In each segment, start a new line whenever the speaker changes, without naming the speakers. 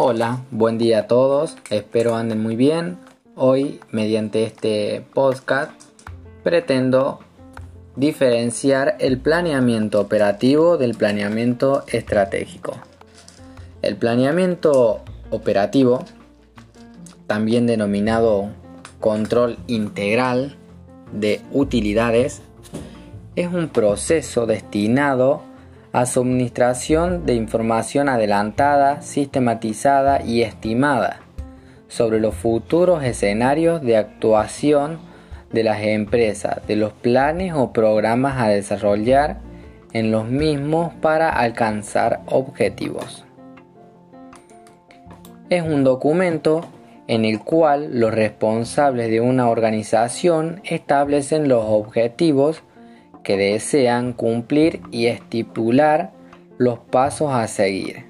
Hola, buen día a todos, espero anden muy bien. Hoy, mediante este podcast, pretendo diferenciar el planeamiento operativo del planeamiento estratégico. El planeamiento operativo, también denominado control integral de utilidades, es un proceso destinado a suministración de información adelantada, sistematizada y estimada sobre los futuros escenarios de actuación de las empresas, de los planes o programas a desarrollar en los mismos para alcanzar objetivos. Es un documento en el cual los responsables de una organización establecen los objetivos que desean cumplir y estipular los pasos a seguir.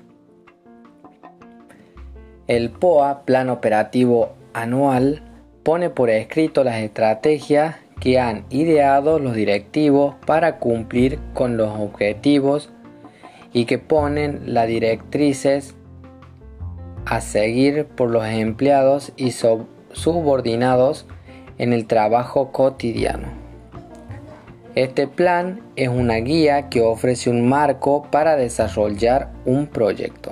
El POA, Plan Operativo Anual, pone por escrito las estrategias que han ideado los directivos para cumplir con los objetivos y que ponen las directrices a seguir por los empleados y subordinados en el trabajo cotidiano. Este plan es una guía que ofrece un marco para desarrollar un proyecto.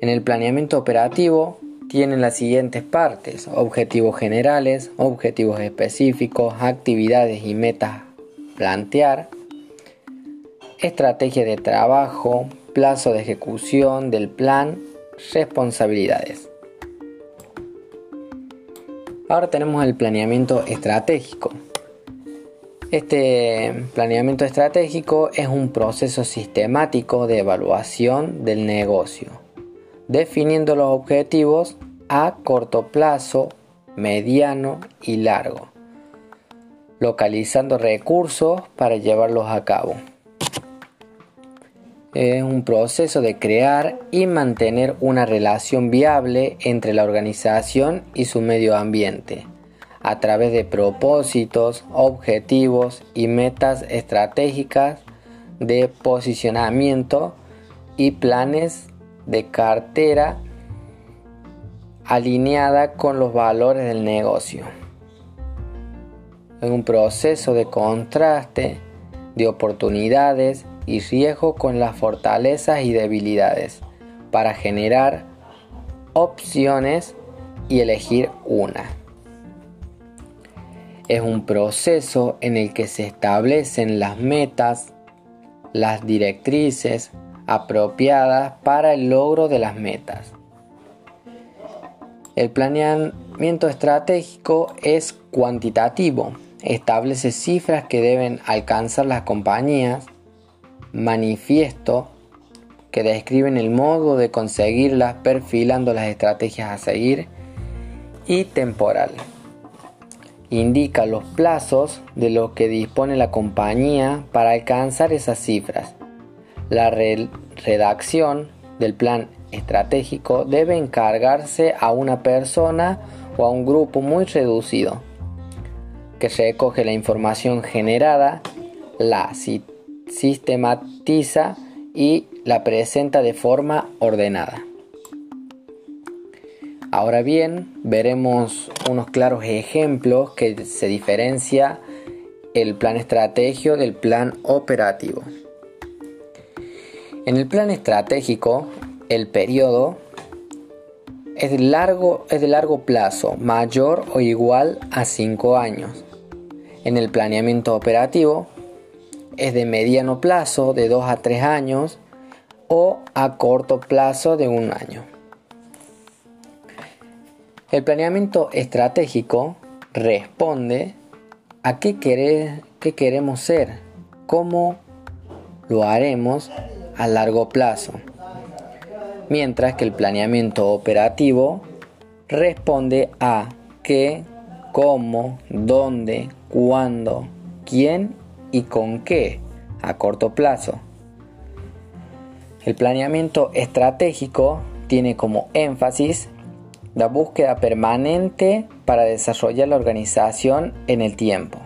En el planeamiento operativo tienen las siguientes partes, objetivos generales, objetivos específicos, actividades y metas plantear, estrategia de trabajo, plazo de ejecución del plan, responsabilidades. Ahora tenemos el planeamiento estratégico. Este planeamiento estratégico es un proceso sistemático de evaluación del negocio, definiendo los objetivos a corto plazo, mediano y largo, localizando recursos para llevarlos a cabo. Es un proceso de crear y mantener una relación viable entre la organización y su medio ambiente a través de propósitos, objetivos y metas estratégicas de posicionamiento y planes de cartera alineada con los valores del negocio. En un proceso de contraste de oportunidades y riesgo con las fortalezas y debilidades para generar opciones y elegir una es un proceso en el que se establecen las metas, las directrices apropiadas para el logro de las metas. El planeamiento estratégico es cuantitativo, establece cifras que deben alcanzar las compañías, manifiesto que describen el modo de conseguirlas perfilando las estrategias a seguir y temporal indica los plazos de lo que dispone la compañía para alcanzar esas cifras. La redacción del plan estratégico debe encargarse a una persona o a un grupo muy reducido que recoge la información generada, la sistematiza y la presenta de forma ordenada. Ahora bien, veremos unos claros ejemplos que se diferencia el plan estratégico del plan operativo. En el plan estratégico, el periodo es de largo, es de largo plazo, mayor o igual a 5 años. En el planeamiento operativo es de mediano plazo, de 2 a 3 años, o a corto plazo de un año. El planeamiento estratégico responde a qué, queremos ser, cómo lo haremos a largo plazo. Mientras que el planeamiento operativo responde a qué, cómo, dónde, cuándo, quién y con qué a corto plazo. El planeamiento estratégico tiene como énfasis la búsqueda permanente para desarrollar la organización en el tiempo.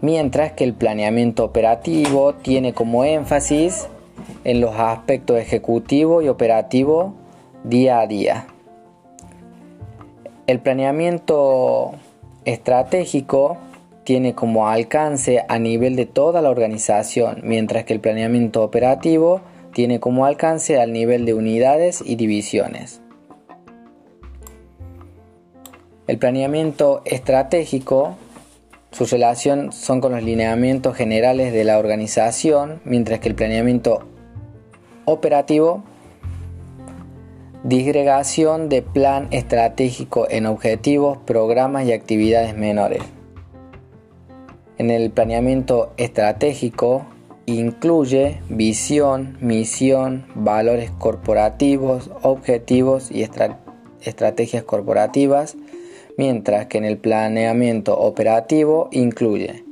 Mientras que el planeamiento operativo tiene como énfasis en los aspectos ejecutivo y operativo día a día. El planeamiento estratégico tiene como alcance a nivel de toda la organización, mientras que el planeamiento operativo tiene como alcance al nivel de unidades y divisiones. El planeamiento estratégico, su relación son con los lineamientos generales de la organización, mientras que el planeamiento operativo Disgregación de plan estratégico en objetivos, programas y actividades menores. En el planeamiento estratégico incluye visión, misión, valores corporativos, objetivos y estrategias corporativas, mientras que en el planeamiento operativo incluye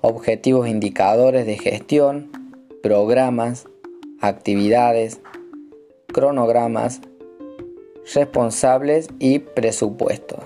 objetivos indicadores de gestión, programas, actividades, cronogramas, responsables y presupuestos.